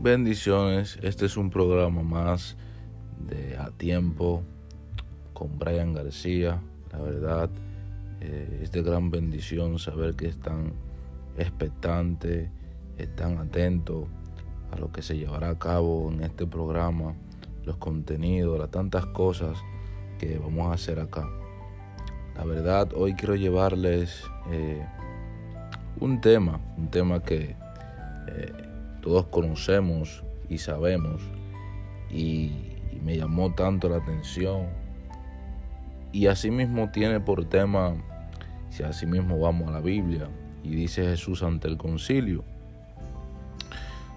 Bendiciones, este es un programa más de A Tiempo con Brian García. La verdad eh, es de gran bendición saber que están expectantes, están atentos a lo que se llevará a cabo en este programa, los contenidos, las tantas cosas que vamos a hacer acá. La verdad, hoy quiero llevarles eh, un tema, un tema que eh, todos conocemos y sabemos y, me llamó tanto la atención. Y asimismo tiene por tema si asimismo vamos a la Biblia y dice Jesús ante el concilio.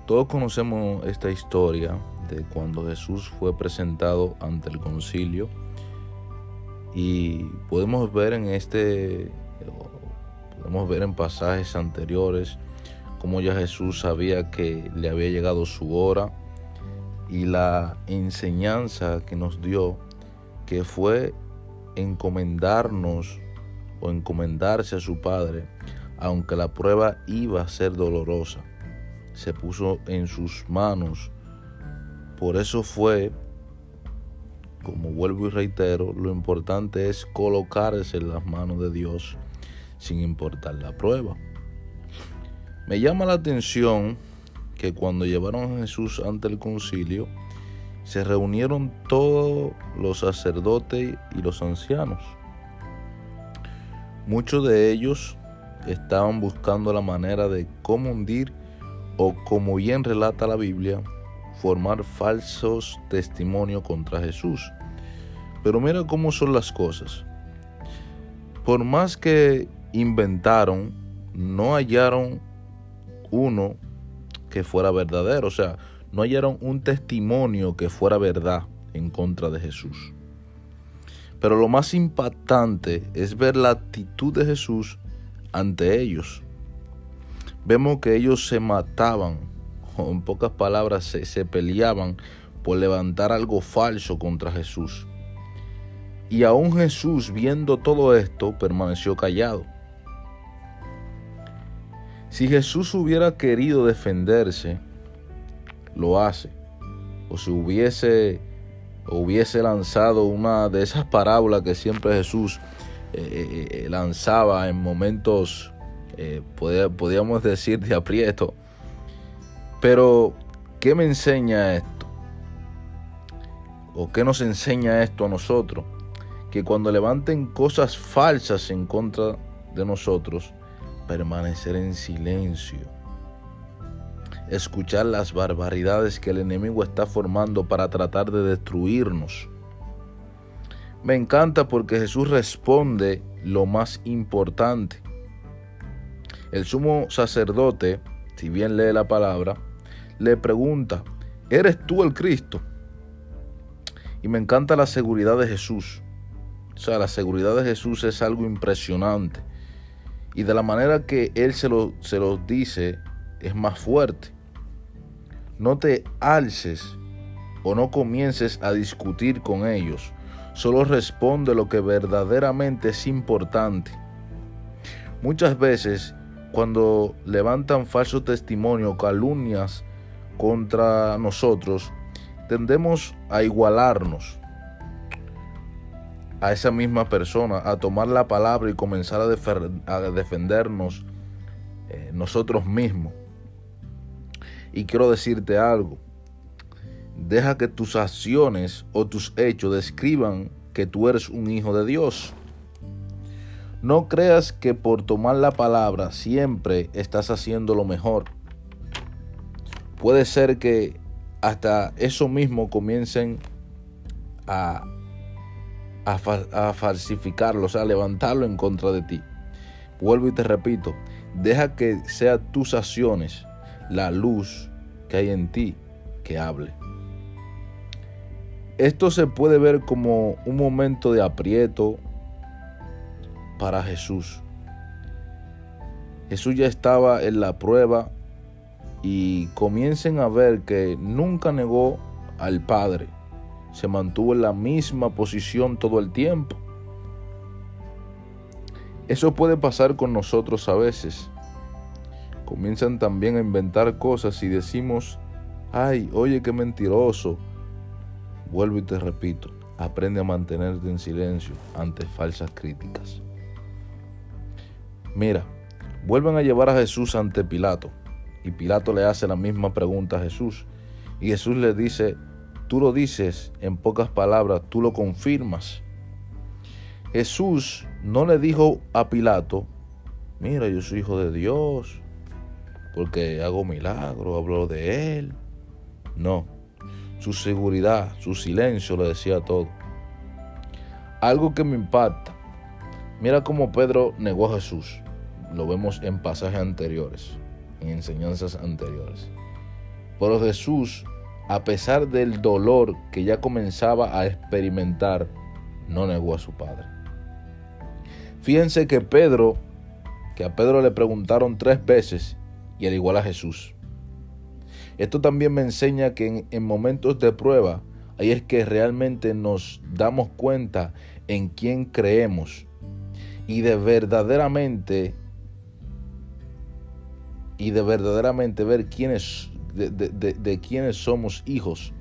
Todos conocemos esta historia de cuando Jesús fue presentado ante el concilio y podemos ver en este podemos ver en pasajes anteriores como ya Jesús sabía que le había llegado su hora y la enseñanza que nos dio, que fue encomendarnos o encomendarse a su Padre, aunque la prueba iba a ser dolorosa. Se puso en sus manos. Por eso fue, como vuelvo y reitero, lo importante es colocarse en las manos de Dios sin importar la prueba. Me llama la atención que cuando llevaron a Jesús ante el concilio, se reunieron todos los sacerdotes y los ancianos. Muchos de ellos estaban buscando la manera de cómo hundir o, como bien relata la Biblia, formar falsos testimonios contra Jesús. Pero mira cómo son las cosas. Por más que inventaron, no hallaron uno que fuera verdadero, o sea, no hallaron un testimonio que fuera verdad en contra de Jesús. Pero lo más impactante es ver la actitud de Jesús ante ellos. Vemos que ellos se mataban, o en pocas palabras, se, se peleaban por levantar algo falso contra Jesús. Y aún Jesús, viendo todo esto, permaneció callado. Si Jesús hubiera querido defenderse, lo hace. O si hubiese, hubiese lanzado una de esas parábolas que siempre Jesús eh, eh, eh, lanzaba en momentos, podríamos decir, de aprieto. Pero, ¿qué me enseña esto? ¿O qué nos enseña esto a nosotros? Que cuando levanten cosas falsas en contra de nosotros, permanecer en silencio, escuchar las barbaridades que el enemigo está formando para tratar de destruirnos. Me encanta porque Jesús responde lo más importante. El sumo sacerdote, si bien lee la palabra, le pregunta, ¿eres tú el Cristo? Y me encanta la seguridad de Jesús. O sea, la seguridad de Jesús es algo impresionante y de la manera que Él se, lo, se los dice es más fuerte. No te alces o no comiences a discutir con ellos. Solo responde lo que verdaderamente es importante. Muchas veces cuando levantan falso testimonio, calumnias contra nosotros, tendemos a igualarnos a esa misma persona a tomar la palabra y comenzar a, defendernos eh, nosotros mismos. Y quiero decirte algo. Deja que tus acciones o tus hechos describan que tú eres un hijo de Dios. No creas que por tomar la palabra siempre estás haciendo lo mejor. Puede ser que hasta eso mismo comiencen a a, falsificarlo, o sea, levantarlo en contra de ti. Vuelvo y te repito, deja que sean tus acciones, la luz que hay en ti, que hable. Esto se puede ver como un momento de aprieto para Jesús. Jesús ya estaba en la prueba y comiencen a ver que nunca negó al Padre se mantuvo en la misma posición todo el tiempo. Eso puede pasar con nosotros a veces. comienzan también a inventar cosas y decimos, ay, oye, qué mentiroso. Vuelvo y te repito, aprende a mantenerte en silencio ante falsas críticas. Mira, vuelven a llevar a Jesús ante Pilato y Pilato le hace la misma pregunta a Jesús y Jesús le dice, tú lo dices en pocas palabras, tú lo confirmas. Jesús no le dijo a Pilato, mira, yo soy hijo de Dios, porque hago milagro, hablo de Él. No, su seguridad, su silencio le decía todo. Algo que me impacta, mira cómo Pedro negó a Jesús. Lo vemos en pasajes anteriores, en enseñanzas anteriores. Pero Jesús a pesar del dolor que ya comenzaba a experimentar, no negó a su padre. Fíjense que Pedro, que a Pedro le preguntaron tres veces y al igual a Jesús. Esto también me enseña que en, en momentos de prueba, ahí es que realmente nos damos cuenta en quién creemos y de verdaderamente y de verdaderamente ver quiénes de, quienes somos hijos.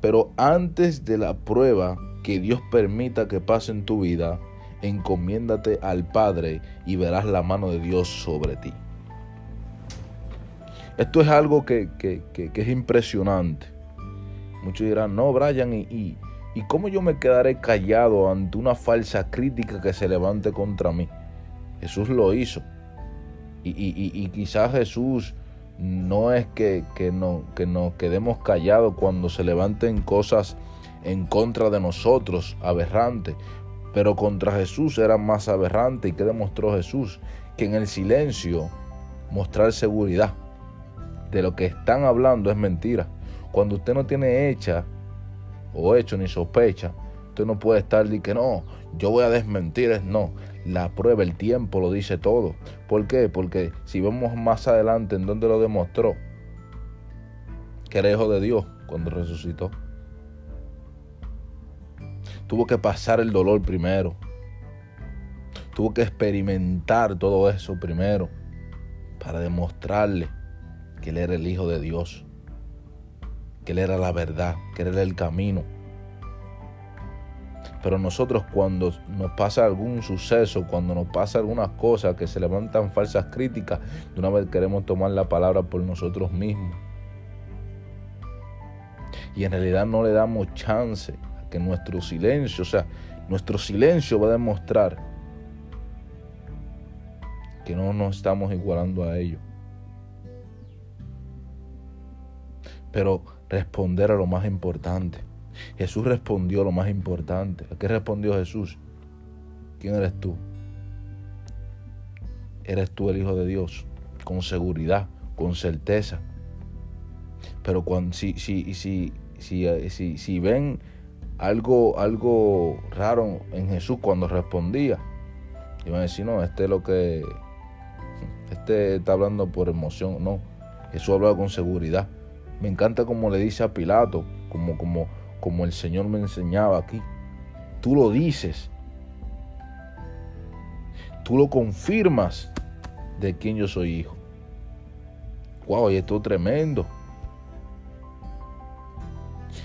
Pero antes de la prueba que Dios permita que pase en tu vida, encomiéndate al Padre y verás la mano de Dios sobre ti. Esto es algo que, es impresionante. Muchos dirán, no, Brian, ¿y, y, ¿y cómo yo me quedaré callado ante una falsa crítica que se levante contra mí? Jesús lo hizo. Y, y quizás Jesús no es que, no, que nos quedemos callados cuando se levanten cosas en contra de nosotros, aberrantes, pero contra Jesús era más aberrante. ¿Y qué demostró Jesús? Que en el silencio mostrar seguridad de lo que están hablando es mentira. Cuando usted no tiene hecha o hecho ni sospecha, usted no puede estar y que no, yo voy a desmentir, es no. La prueba, el tiempo lo dice todo. ¿Por qué? Porque si vemos más adelante en donde lo demostró, que era hijo de Dios cuando resucitó. Tuvo que pasar el dolor primero. Tuvo que experimentar todo eso primero para demostrarle que él era el Hijo de Dios, que él era la verdad, que él era el camino pero nosotros cuando nos pasa algún suceso, cuando nos pasa algunas cosas que se levantan falsas críticas, de una vez queremos tomar la palabra por nosotros mismos. Y en realidad no le damos chance a que nuestro silencio, o sea, nuestro silencio va a demostrar que no nos estamos igualando a ellos. Pero responder a lo más importante. Jesús respondió lo más importante. ¿A qué respondió Jesús? ¿Quién eres tú? Eres tú el Hijo de Dios, con seguridad, con certeza. Pero cuando, si, si, si, si, si ven algo, algo raro en Jesús cuando respondía, iban a decir, no, este es lo que, este está hablando por emoción. No, Jesús hablaba con seguridad. Me encanta como le dice a Pilato, como, como, como el Señor me enseñaba aquí. Tú lo dices. Tú lo confirmas de quién yo soy hijo. Wow, y esto es tremendo.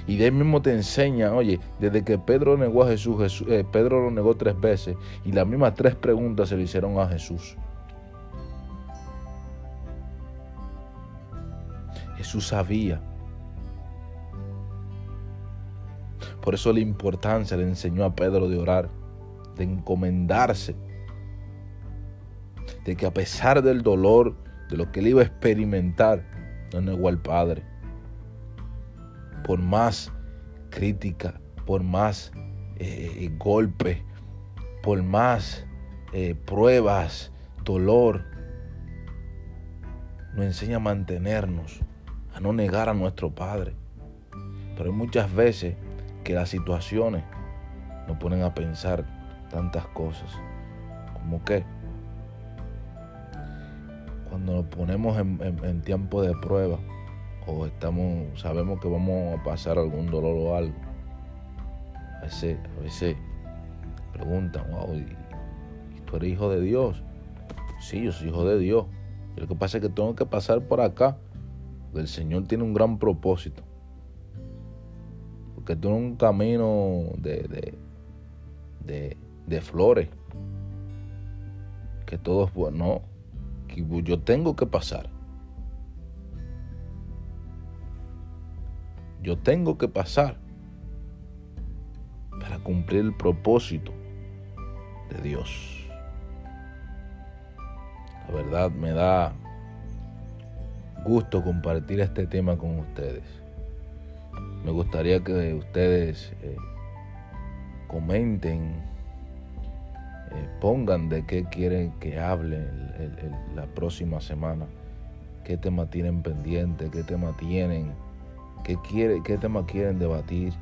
Y de él mismo te enseña, oye, desde que Pedro negó a Jesús, eh, Pedro lo negó tres veces y las mismas tres preguntas se le hicieron a Jesús. Jesús sabía Por eso la importancia le enseñó a Pedro de orar, de encomendarse, de que a pesar del dolor, de lo que él iba a experimentar, no negó al Padre. Por más crítica, por más eh, golpe, por más eh, pruebas, dolor, nos enseña a mantenernos, a no negar a nuestro Padre. Pero muchas veces que las situaciones nos ponen a pensar tantas cosas. Como que cuando nos ponemos en, tiempo de prueba o estamos, sabemos que vamos a pasar algún dolor o algo, a veces, a veces preguntan, wow, ¿y tú eres hijo de Dios? Sí, yo soy hijo de Dios. Lo que pasa es que tengo que pasar por acá. El Señor tiene un gran propósito. Porque tiene un camino de, de, de, flores. Que todo es bueno. Que yo tengo que pasar. Yo tengo que pasar para cumplir el propósito de Dios. La verdad me da gusto compartir este tema con ustedes. Me gustaría que ustedes eh, comenten, eh, pongan de qué quieren que hable la próxima semana, qué tema tienen pendiente, qué tema tienen, qué, quiere, qué tema quieren debatir.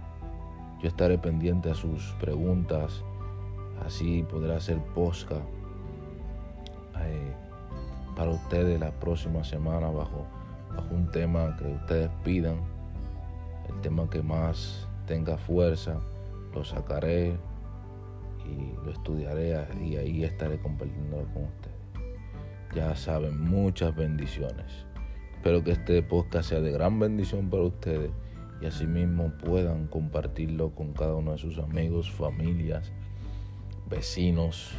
Yo estaré pendiente a sus preguntas, así podrá hacer posca. Eh, para ustedes la próxima semana bajo un tema que ustedes pidan, el tema que más tenga fuerza, lo sacaré y lo estudiaré y ahí estaré compartiéndolo con ustedes. Ya saben, muchas bendiciones. Espero que este podcast sea de gran bendición para ustedes y asimismo puedan compartirlo con cada uno de sus amigos, familias, vecinos.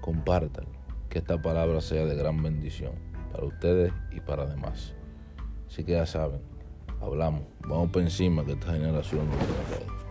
Compártanlo que esta palabra sea de gran bendición para ustedes y para demás. Así que ya saben, hablamos, vamos por encima que esta generación. no